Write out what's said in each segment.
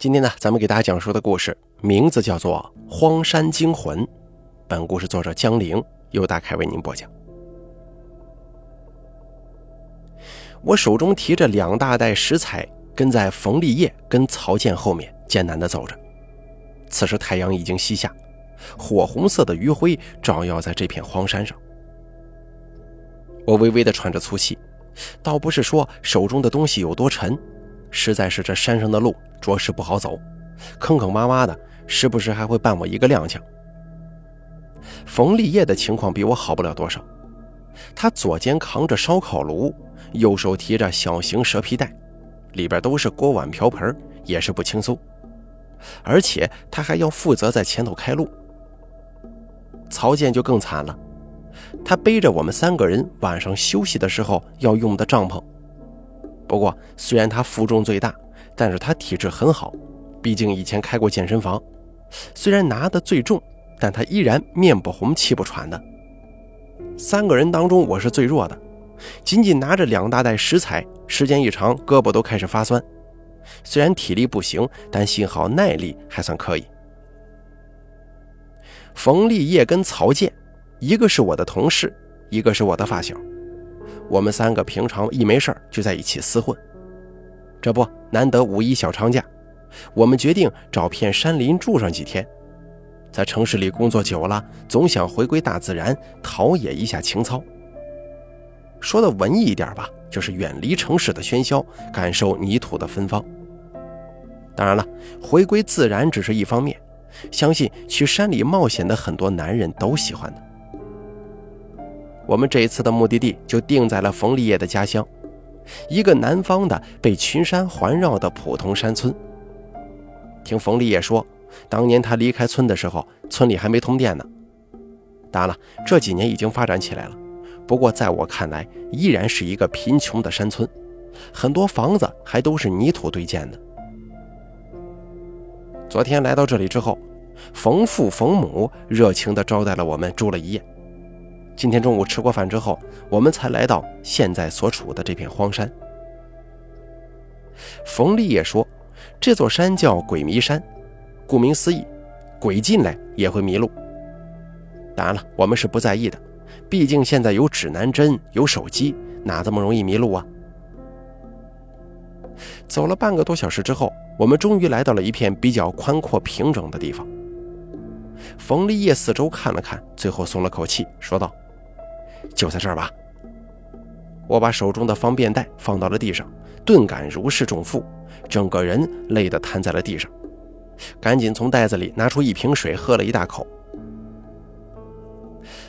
今天呢，咱们给大家讲述的故事名字叫做《荒山惊魂》。本故事作者江玲由大凯为您播讲。我手中提着两大袋食材，跟在冯立业跟曹健后面艰难地走着。此时太阳已经西下，火红色的余晖照耀在这片荒山上。我微微地喘着粗气，倒不是说手中的东西有多沉。实在是这山上的路着实不好走，坑坑洼洼的，时不时还会绊我一个踉跄。冯立业的情况比我好不了多少，他左肩扛着烧烤炉，右手提着小型蛇皮袋，里边都是锅碗瓢盆，也是不轻松。而且他还要负责在前头开路。曹健就更惨了，他背着我们三个人晚上休息的时候要用的帐篷。不过，虽然他负重最大，但是他体质很好，毕竟以前开过健身房。虽然拿的最重，但他依然面不红气不喘的。三个人当中，我是最弱的，仅仅拿着两大袋食材，时间一长，胳膊都开始发酸。虽然体力不行，但幸好耐力还算可以。冯立业跟曹健，一个是我的同事，一个是我的发小。我们三个平常一没事就在一起厮混，这不难得五一小长假，我们决定找片山林住上几天。在城市里工作久了，总想回归大自然，陶冶一下情操。说的文艺一点吧，就是远离城市的喧嚣，感受泥土的芬芳。当然了，回归自然只是一方面，相信去山里冒险的很多男人都喜欢的。我们这一次的目的地就定在了冯立业的家乡，一个南方的被群山环绕的普通山村。听冯立业说，当年他离开村的时候，村里还没通电呢。当然了，这几年已经发展起来了，不过在我看来，依然是一个贫穷的山村，很多房子还都是泥土堆建的。昨天来到这里之后，冯父冯母热情地招待了我们，住了一夜。今天中午吃过饭之后，我们才来到现在所处的这片荒山。冯立业说：“这座山叫鬼迷山，顾名思义，鬼进来也会迷路。当然了，我们是不在意的，毕竟现在有指南针，有手机，哪这么容易迷路啊？”走了半个多小时之后，我们终于来到了一片比较宽阔平整的地方。冯立业四周看了看，最后松了口气，说道。就在这儿吧。我把手中的方便袋放到了地上，顿感如释重负，整个人累得瘫在了地上。赶紧从袋子里拿出一瓶水，喝了一大口。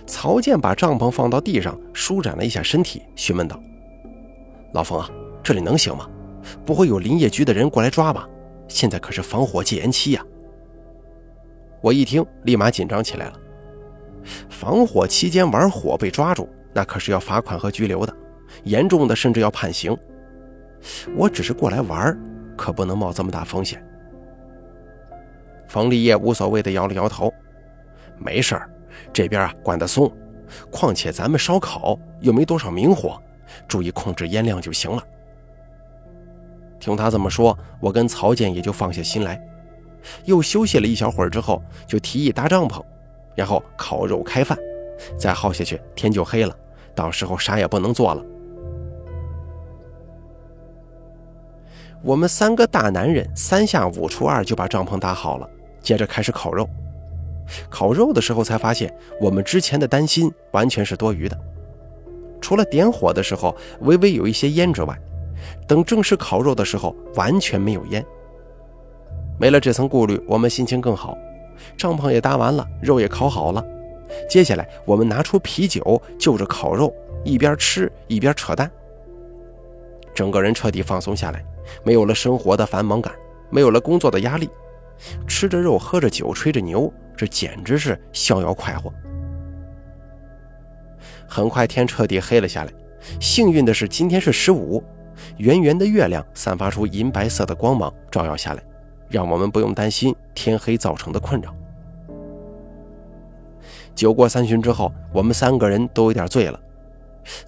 曹健把帐篷放到地上，舒展了一下身体，询问道：“老冯啊，这里能行吗？不会有林业局的人过来抓吧？现在可是防火戒严期呀！”我一听，立马紧张起来了。防火期间玩火被抓住，那可是要罚款和拘留的，严重的甚至要判刑。我只是过来玩，可不能冒这么大风险。冯立业无所谓的摇了摇头：“没事儿，这边啊管得松，况且咱们烧烤又没多少明火，注意控制烟量就行了。”听他这么说，我跟曹健也就放下心来，又休息了一小会儿之后，就提议搭帐篷。然后烤肉开饭，再耗下去天就黑了，到时候啥也不能做了。我们三个大男人三下五除二就把帐篷搭好了，接着开始烤肉。烤肉的时候才发现，我们之前的担心完全是多余的。除了点火的时候微微有一些烟之外，等正式烤肉的时候完全没有烟。没了这层顾虑，我们心情更好。帐篷也搭完了，肉也烤好了。接下来，我们拿出啤酒，就着烤肉，一边吃一边扯淡。整个人彻底放松下来，没有了生活的繁忙感，没有了工作的压力，吃着肉，喝着酒，吹着牛，这简直是逍遥快活。很快天彻底黑了下来，幸运的是今天是十五，圆圆的月亮散发出银白色的光芒，照耀下来。让我们不用担心天黑造成的困扰。酒过三巡之后，我们三个人都有点醉了。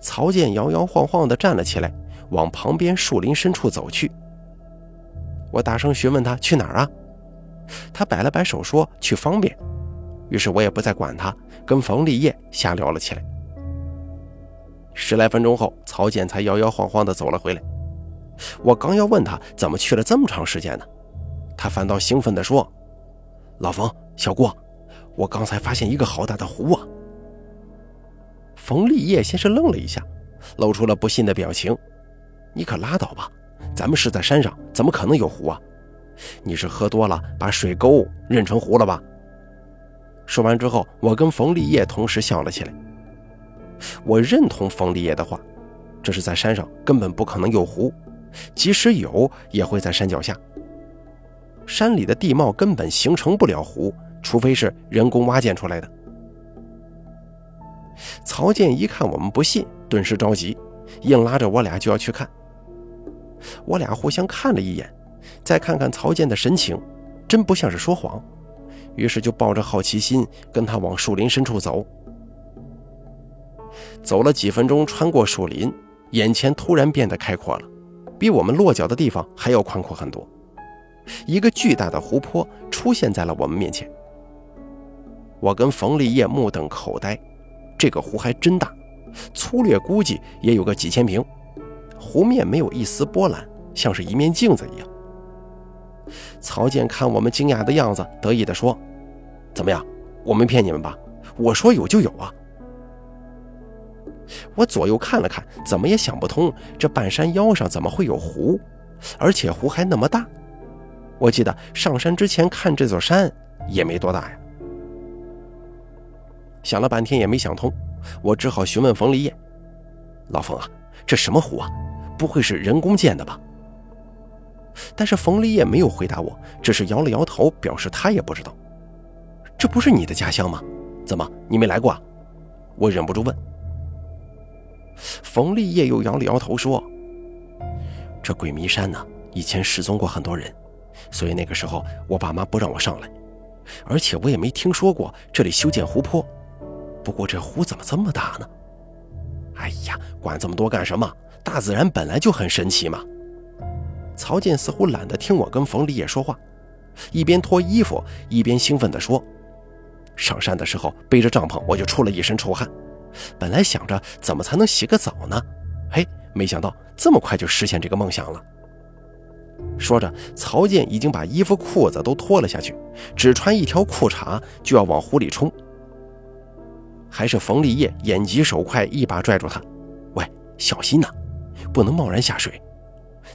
曹健摇摇晃晃地站了起来，往旁边树林深处走去。我大声询问他去哪儿啊？他摆了摆手说去方便。于是我也不再管他，跟冯立业瞎聊了起来。十来分钟后，曹健才摇摇晃晃地走了回来。我刚要问他怎么去了这么长时间呢，他反倒兴奋地说：“老冯，小郭，我刚才发现一个好大的湖啊！”冯立业先是愣了一下，露出了不信的表情：“你可拉倒吧，咱们是在山上，怎么可能有湖啊？你是喝多了把水沟认成湖了吧？”说完之后，我跟冯立业同时笑了起来。我认同冯立业的话，这是在山上根本不可能有湖，即使有，也会在山脚下。山里的地貌根本形成不了湖，除非是人工挖建出来的。曹健一看我们不信，顿时着急，硬拉着我俩就要去看。我俩互相看了一眼，再看看曹健的神情，真不像是说谎，于是就抱着好奇心跟他往树林深处走。走了几分钟，穿过树林，眼前突然变得开阔了，比我们落脚的地方还要宽阔很多。一个巨大的湖泊出现在了我们面前。我跟冯立业目瞪口呆，这个湖还真大，粗略估计也有个几千平。湖面没有一丝波澜，像是一面镜子一样。曹健看我们惊讶的样子，得意地说：“怎么样？我没骗你们吧？我说有就有啊！”我左右看了看，怎么也想不通，这半山腰上怎么会有湖，而且湖还那么大。我记得上山之前看这座山也没多大呀。想了半天也没想通，我只好询问冯立业：“老冯啊，这什么湖啊？不会是人工建的吧？”但是冯立业没有回答我，只是摇了摇头，表示他也不知道。这不是你的家乡吗？怎么你没来过？啊？我忍不住问。冯立业又摇了摇头说：“这鬼迷山呢，以前失踪过很多人，所以那个时候我爸妈不让我上来，而且我也没听说过这里修建湖泊。不过这湖怎么这么大呢？哎呀，管这么多干什么？大自然本来就很神奇嘛。”曹健似乎懒得听我跟冯立业说话，一边脱衣服一边兴奋地说：“上山的时候背着帐篷，我就出了一身臭汗。”本来想着怎么才能洗个澡呢，嘿，没想到这么快就实现这个梦想了。说着，曹健已经把衣服裤子都脱了下去，只穿一条裤衩就要往湖里冲。还是冯立业眼疾手快，一把拽住他：“喂，小心呐，不能贸然下水，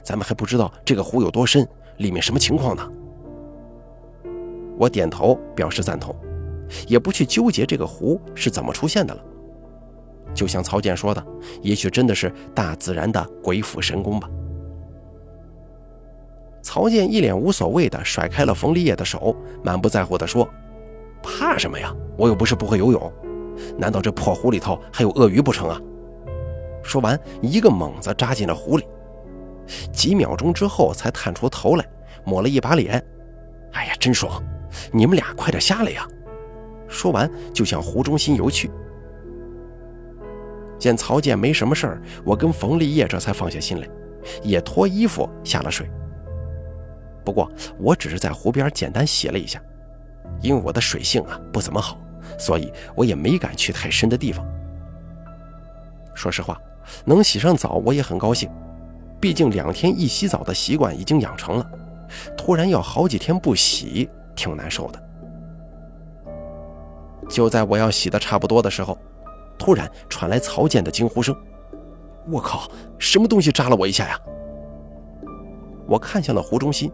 咱们还不知道这个湖有多深，里面什么情况呢。”我点头表示赞同，也不去纠结这个湖是怎么出现的了。就像曹健说的，也许真的是大自然的鬼斧神工吧。曹健一脸无所谓的甩开了冯立业的手，满不在乎的说：“怕什么呀？我又不是不会游泳，难道这破湖里头还有鳄鱼不成啊？”说完，一个猛子扎进了湖里，几秒钟之后才探出头来，抹了一把脸：“哎呀，真爽！你们俩快点下来呀！”说完就向湖中心游去。见曹健没什么事儿，我跟冯立业这才放下心来，也脱衣服下了水。不过我只是在湖边简单洗了一下，因为我的水性啊不怎么好，所以我也没敢去太深的地方。说实话，能洗上澡我也很高兴，毕竟两天一洗澡的习惯已经养成了，突然要好几天不洗，挺难受的。就在我要洗的差不多的时候。突然传来曹健的惊呼声：“我靠，什么东西扎了我一下呀！”我看向了湖中心，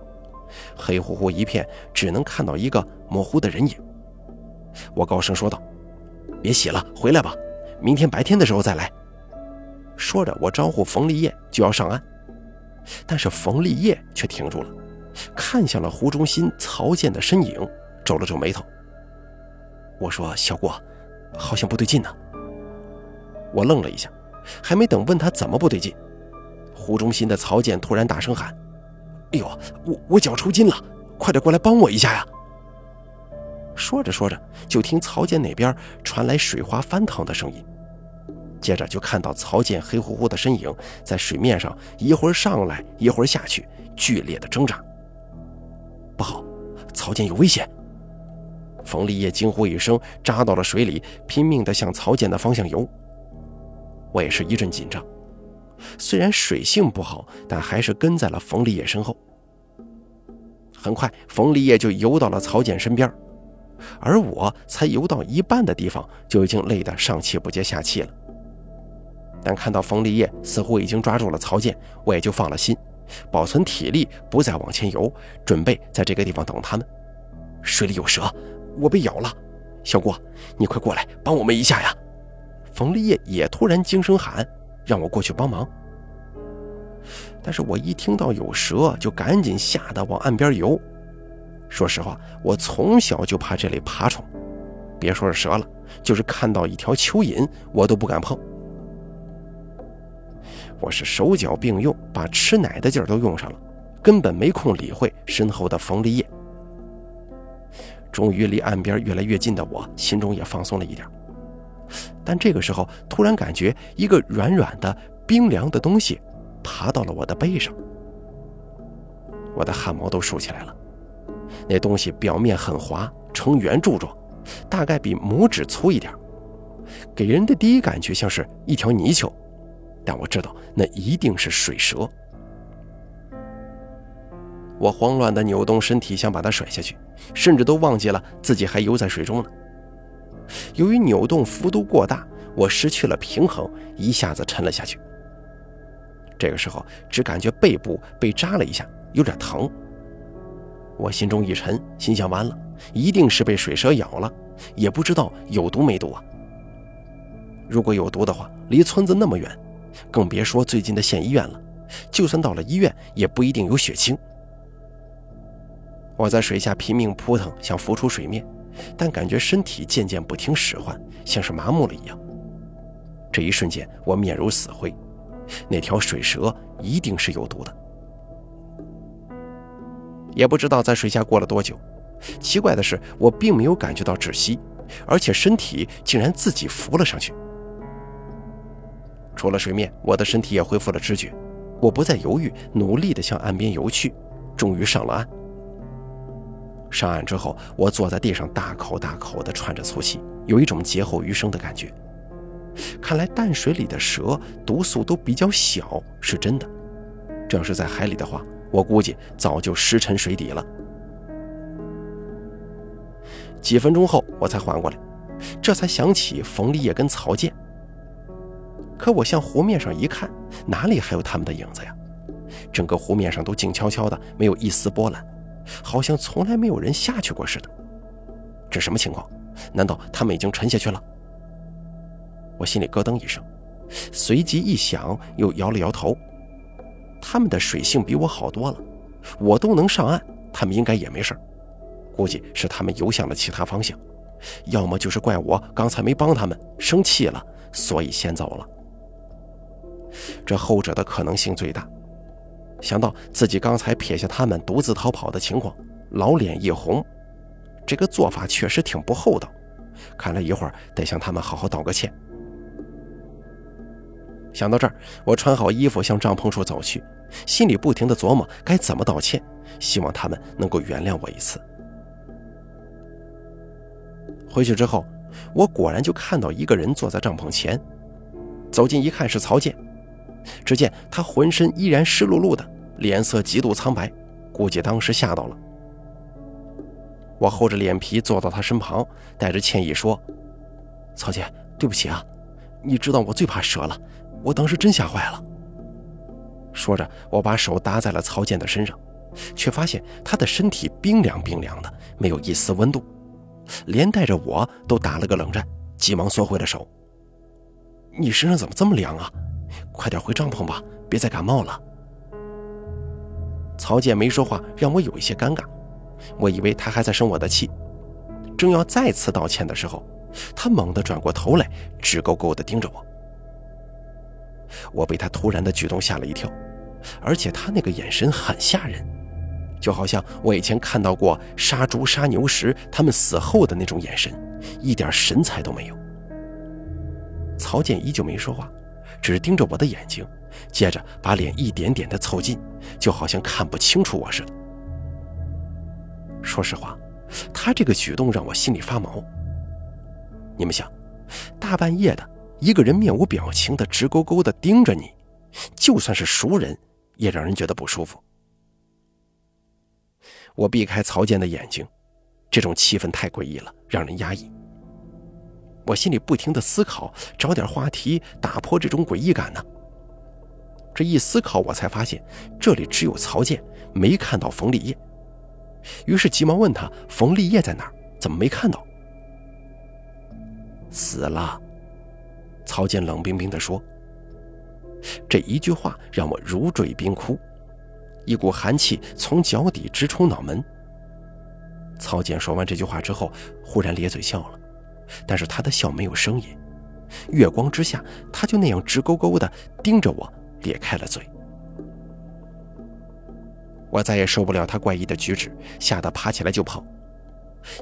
黑乎乎一片，只能看到一个模糊的人影。我高声说道：“别洗了，回来吧，明天白天的时候再来。”说着，我招呼冯立业就要上岸，但是冯立业却停住了，看向了湖中心曹健的身影，皱了皱眉头。我说：“小郭，好像不对劲呢。”我愣了一下，还没等问他怎么不对劲，湖中心的曹健突然大声喊：“哎呦，我我脚抽筋了，快点过来帮我一下呀！”说着说着，就听曹健那边传来水花翻腾的声音，接着就看到曹健黑乎乎的身影在水面上一会儿上来一会儿下去，剧烈的挣扎，不好曹健有危险！冯立业惊呼一声，扎到了水里，拼命地向曹健的方向游。我也是一阵紧张，虽然水性不好，但还是跟在了冯立业身后。很快，冯立业就游到了曹健身边，而我才游到一半的地方，就已经累得上气不接下气了。但看到冯立业似乎已经抓住了曹健，我也就放了心。保存体力，不再往前游，准备在这个地方等他们。水里有蛇，我被咬了。小郭，你快过来帮我们一下呀！冯立业也突然惊声喊，让我过去帮忙。但是我一听到有蛇，就赶紧吓得往岸边游。说实话，我从小就怕这类爬虫，别说是蛇了，就是看到一条蚯蚓，我都不敢碰。我是手脚并用，把吃奶的劲儿都用上了，根本没空理会身后的冯立业。终于离岸边越来越近的我，心中也放松了一点。但这个时候，突然感觉一个软软的、冰凉的东西爬到了我的背上，我的汗毛都竖起来了。那东西表面很滑，呈圆柱状，大概比拇指粗一点，给人的第一感觉像是一条泥鳅。但我知道那一定是水蛇。我慌乱地扭动身体，想把它甩下去，甚至都忘记了自己还游在水中呢。由于扭动幅度过大，我失去了平衡，一下子沉了下去。这个时候，只感觉背部被扎了一下，有点疼。我心中一沉，心想：完了，一定是被水蛇咬了，也不知道有毒没毒啊。如果有毒的话，离村子那么远。更别说最近的县医院了，就算到了医院，也不一定有血清。我在水下拼命扑腾，想浮出水面，但感觉身体渐渐不听使唤，像是麻木了一样。这一瞬间，我面如死灰。那条水蛇一定是有毒的。也不知道在水下过了多久，奇怪的是，我并没有感觉到窒息，而且身体竟然自己浮了上去。出了水面，我的身体也恢复了知觉。我不再犹豫，努力地向岸边游去，终于上了岸。上岸之后，我坐在地上，大口大口地喘着粗气，有一种劫后余生的感觉。看来淡水里的蛇毒素都比较小，是真的。这要是在海里的话，我估计早就尸沉水底了。几分钟后，我才缓过来，这才想起冯立业跟曹健。可我向湖面上一看，哪里还有他们的影子呀？整个湖面上都静悄悄的，没有一丝波澜，好像从来没有人下去过似的。这什么情况？难道他们已经沉下去了？我心里咯噔一声，随即一想，又摇了摇头。他们的水性比我好多了，我都能上岸，他们应该也没事估计是他们游向了其他方向，要么就是怪我刚才没帮他们，生气了，所以先走了。这后者的可能性最大。想到自己刚才撇下他们独自逃跑的情况，老脸一红，这个做法确实挺不厚道。看来一会儿得向他们好好道个歉。想到这儿，我穿好衣服向帐篷处走去，心里不停地琢磨该怎么道歉，希望他们能够原谅我一次。回去之后，我果然就看到一个人坐在帐篷前，走近一看是曹健。只见他浑身依然湿漉漉的，脸色极度苍白，估计当时吓到了。我厚着脸皮坐到他身旁，带着歉意说：“曹姐，对不起啊，你知道我最怕蛇了，我当时真吓坏了。”说着，我把手搭在了曹健的身上，却发现他的身体冰凉冰凉的，没有一丝温度，连带着我都打了个冷战，急忙缩回了手。“你身上怎么这么凉啊？”快点回帐篷吧，别再感冒了。曹健没说话，让我有一些尴尬。我以为他还在生我的气，正要再次道歉的时候，他猛地转过头来，直勾勾地盯着我。我被他突然的举动吓了一跳，而且他那个眼神很吓人，就好像我以前看到过杀猪杀牛时他们死后的那种眼神，一点神采都没有。曹健依旧没说话。只盯着我的眼睛，接着把脸一点点的凑近，就好像看不清楚我似的。说实话，他这个举动让我心里发毛。你们想，大半夜的，一个人面无表情的直勾勾的盯着你，就算是熟人，也让人觉得不舒服。我避开曹健的眼睛，这种气氛太诡异了，让人压抑。我心里不停的思考，找点话题打破这种诡异感呢。这一思考，我才发现这里只有曹健，没看到冯立业。于是急忙问他：“冯立业在哪？怎么没看到？”死了。曹健冷冰冰地说。这一句话让我如坠冰窟，一股寒气从脚底直冲脑门。曹健说完这句话之后，忽然咧嘴笑了，但是他的笑没有声音。月光之下，他就那样直勾勾地盯着我。咧开了嘴，我再也受不了他怪异的举止，吓得爬起来就跑。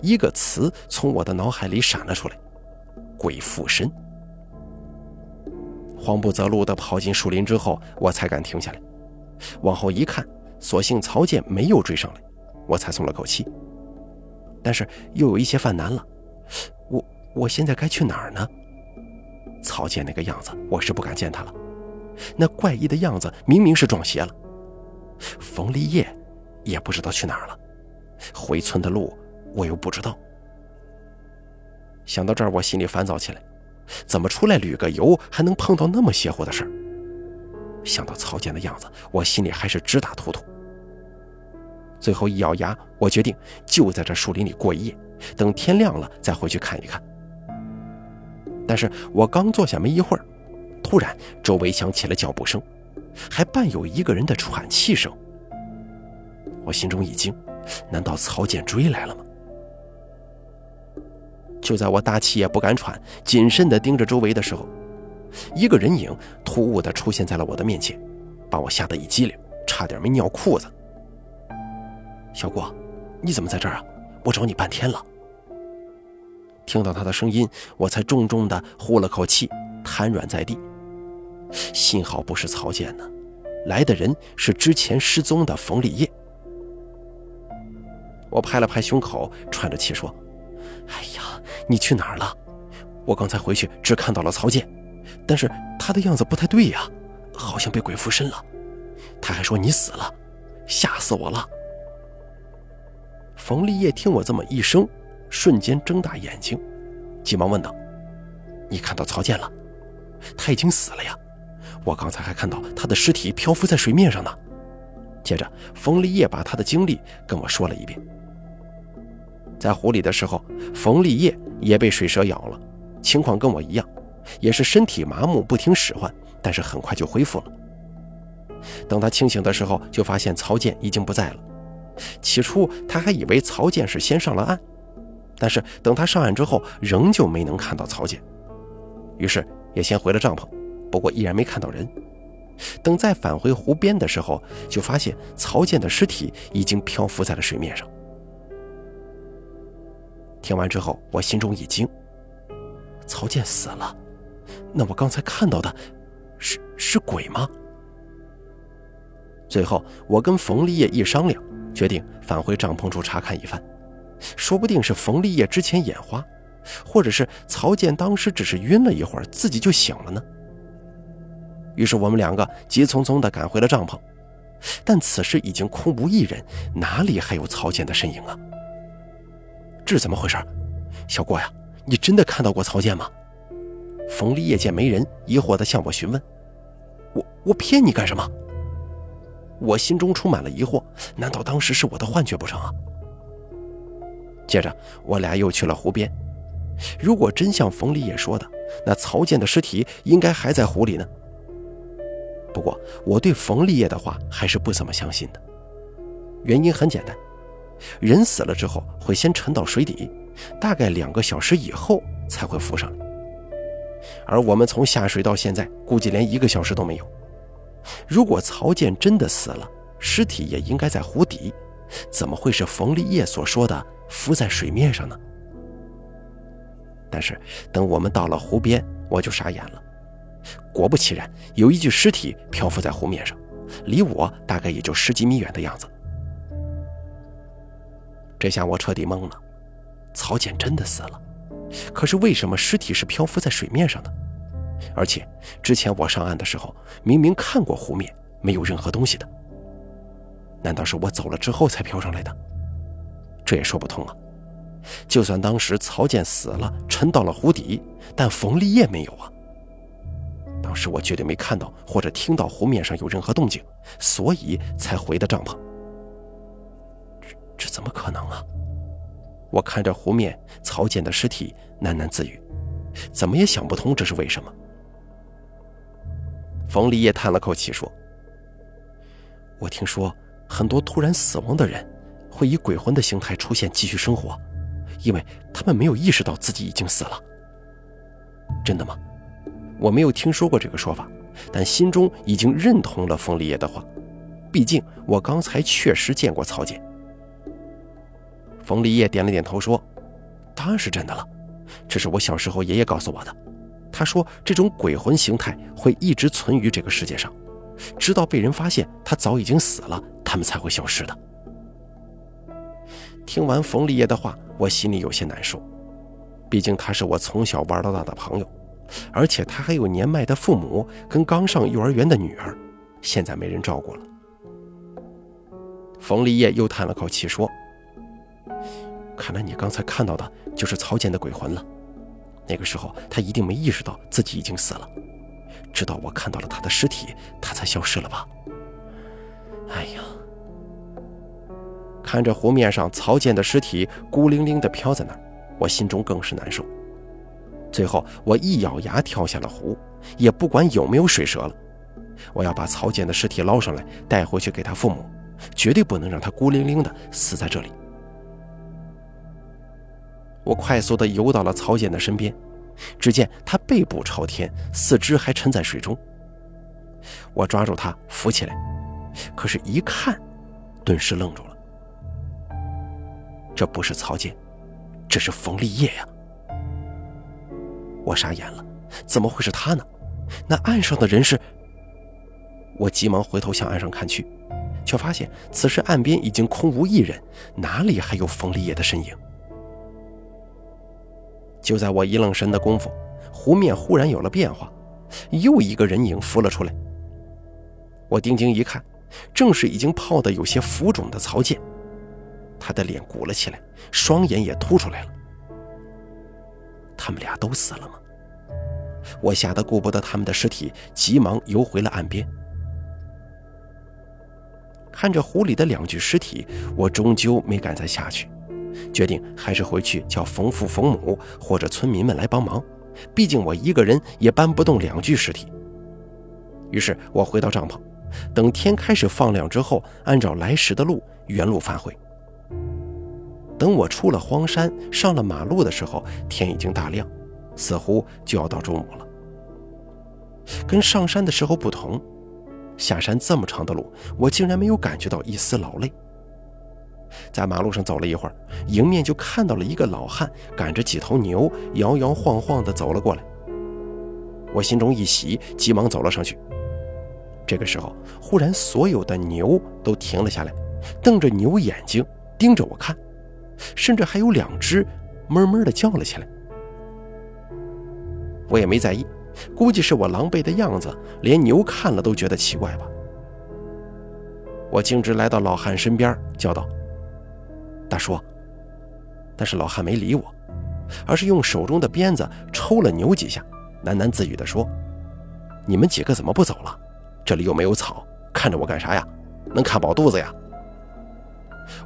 一个词从我的脑海里闪了出来：“鬼附身。”慌不择路地跑进树林之后，我才敢停下来。往后一看，所幸曹健没有追上来，我才松了口气。但是又有一些犯难了，我我现在该去哪儿呢？曹健那个样子，我是不敢见他了。那怪异的样子明明是撞邪了。冯立业也不知道去哪儿了，回村的路我又不知道。想到这儿，我心里烦躁起来，怎么出来旅个游还能碰到那么邪乎的事儿？想到曹健的样子，我心里还是直打突突。最后一咬牙，我决定就在这树林里过一夜，等天亮了再回去看一看。但是我刚坐下没一会儿。突然，周围响起了脚步声，还伴有一个人的喘气声。我心中一惊，难道曹健追来了吗？就在我大气也不敢喘，谨慎地盯着周围的时候，一个人影突兀地出现在了我的面前，把我吓得一激灵，差点没尿裤子。小郭，你怎么在这儿啊？我找你半天了。听到他的声音，我才重重地呼了口气，瘫软在地。幸好不是曹健呢，来的人是之前失踪的冯立业。我拍了拍胸口，喘着气说：“哎呀，你去哪儿了？我刚才回去只看到了曹健，但是他的样子不太对呀，好像被鬼附身了。他还说你死了，吓死我了。”冯立业听我这么一声，瞬间睁大眼睛，急忙问道：“你看到曹健了？他已经死了呀？”我刚才还看到他的尸体漂浮在水面上呢。接着，冯立业把他的经历跟我说了一遍。在湖里的时候，冯立业也被水蛇咬了，情况跟我一样，也是身体麻木，不听使唤，但是很快就恢复了。等他清醒的时候，就发现曹健已经不在了。起初他还以为曹健是先上了岸，但是等他上岸之后，仍旧没能看到曹健，于是也先回了帐篷。不过依然没看到人。等再返回湖边的时候，就发现曹健的尸体已经漂浮在了水面上。听完之后，我心中一惊：曹健死了？那我刚才看到的，是是鬼吗？最后，我跟冯立业一商量，决定返回帐篷处查看一番，说不定是冯立业之前眼花，或者是曹健当时只是晕了一会儿，自己就醒了呢。于是我们两个急匆匆地赶回了帐篷，但此时已经空无一人，哪里还有曹健的身影啊？这是怎么回事？小郭呀，你真的看到过曹健吗？冯立业见没人，疑惑地向我询问。我我骗你干什么？我心中充满了疑惑，难道当时是我的幻觉不成啊？接着我俩又去了湖边，如果真像冯立业说的，那曹健的尸体应该还在湖里呢。不过，我对冯立业的话还是不怎么相信的。原因很简单，人死了之后会先沉到水底，大概两个小时以后才会浮上来。而我们从下水到现在，估计连一个小时都没有。如果曹健真的死了，尸体也应该在湖底，怎么会是冯立业所说的浮在水面上呢？但是等我们到了湖边，我就傻眼了。果不其然，有一具尸体漂浮在湖面上，离我大概也就十几米远的样子。这下我彻底懵了，曹健真的死了，可是为什么尸体是漂浮在水面上的？而且之前我上岸的时候明明看过湖面没有任何东西的，难道是我走了之后才漂上来的？这也说不通啊！就算当时曹健死了，沉到了湖底，但冯立业没有啊。当时我绝对没看到或者听到湖面上有任何动静，所以才回的帐篷。这这怎么可能啊？我看着湖面曹健的尸体，喃喃自语，怎么也想不通这是为什么。冯立业叹了口气说：“我听说很多突然死亡的人，会以鬼魂的形态出现继续生活。”因为他们没有意识到自己已经死了，真的吗？我没有听说过这个说法，但心中已经认同了冯立业的话。毕竟我刚才确实见过曹健。冯立业点了点头说：“当然是真的了，这是我小时候爷爷告诉我的。他说这种鬼魂形态会一直存于这个世界上，直到被人发现他早已经死了，他们才会消失的。”听完冯立业的话，我心里有些难受。毕竟他是我从小玩到大的朋友，而且他还有年迈的父母跟刚上幼儿园的女儿，现在没人照顾了。冯立业又叹了口气说：“看来你刚才看到的就是曹健的鬼魂了。那个时候他一定没意识到自己已经死了，直到我看到了他的尸体，他才消失了吧？哎呀！”看着湖面上曹健的尸体孤零零地飘在那儿，我心中更是难受。最后，我一咬牙跳下了湖，也不管有没有水蛇了。我要把曹健的尸体捞上来，带回去给他父母，绝对不能让他孤零零的死在这里。我快速地游到了曹健的身边，只见他背部朝天，四肢还沉在水中。我抓住他扶起来，可是，一看，顿时愣住了。这不是曹健，这是冯立业呀！我傻眼了，怎么会是他呢？那岸上的人是……我急忙回头向岸上看去，却发现此时岸边已经空无一人，哪里还有冯立业的身影？就在我一愣神的功夫，湖面忽然有了变化，又一个人影浮了出来。我定睛一看，正是已经泡得有些浮肿的曹健。他的脸鼓了起来，双眼也凸出来了。他们俩都死了吗？我吓得顾不得他们的尸体，急忙游回了岸边。看着湖里的两具尸体，我终究没敢再下去，决定还是回去叫冯父、冯母或者村民们来帮忙。毕竟我一个人也搬不动两具尸体。于是我回到帐篷，等天开始放亮之后，按照来时的路原路返回。等我出了荒山，上了马路的时候，天已经大亮，似乎就要到中午了。跟上山的时候不同，下山这么长的路，我竟然没有感觉到一丝劳累。在马路上走了一会儿，迎面就看到了一个老汉赶着几头牛，摇摇晃晃地走了过来。我心中一喜，急忙走了上去。这个时候，忽然所有的牛都停了下来，瞪着牛眼睛盯着我看。甚至还有两只哞哞的叫了起来，我也没在意，估计是我狼狈的样子，连牛看了都觉得奇怪吧。我径直来到老汉身边，叫道：“大叔。”但是老汉没理我，而是用手中的鞭子抽了牛几下，喃喃自语地说：“你们几个怎么不走了？这里又没有草，看着我干啥呀？能看饱肚子呀？”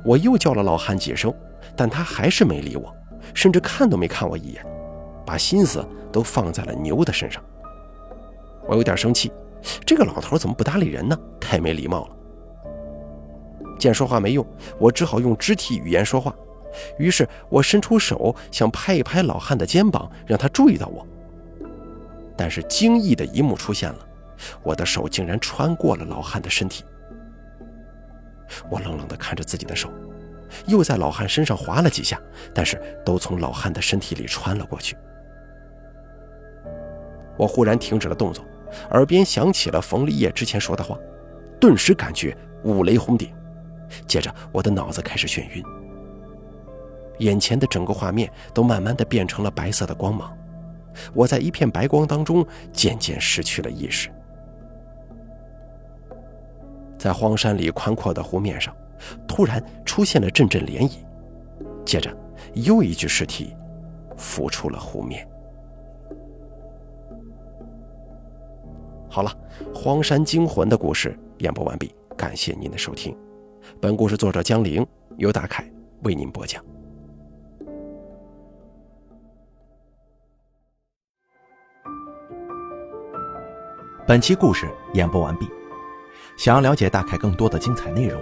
我又叫了老汉几声。但他还是没理我，甚至看都没看我一眼，把心思都放在了牛的身上。我有点生气，这个老头怎么不搭理人呢？太没礼貌了。见说话没用，我只好用肢体语言说话。于是我伸出手想拍一拍老汉的肩膀，让他注意到我。但是惊异的一幕出现了，我的手竟然穿过了老汉的身体。我冷冷地看着自己的手。又在老汉身上划了几下，但是都从老汉的身体里穿了过去。我忽然停止了动作，耳边响起了冯立业之前说的话，顿时感觉五雷轰顶。接着我的脑子开始眩晕，眼前的整个画面都慢慢的变成了白色的光芒，我在一片白光当中渐渐失去了意识。在荒山里宽阔的湖面上，突然出现了阵阵涟漪，接着又一具尸体浮出了湖面。好了，荒山惊魂的故事演播完毕，感谢您的收听。本故事作者江玲，由大凯为您播讲。本期故事演播完毕。想要了解大凯更多的精彩内容，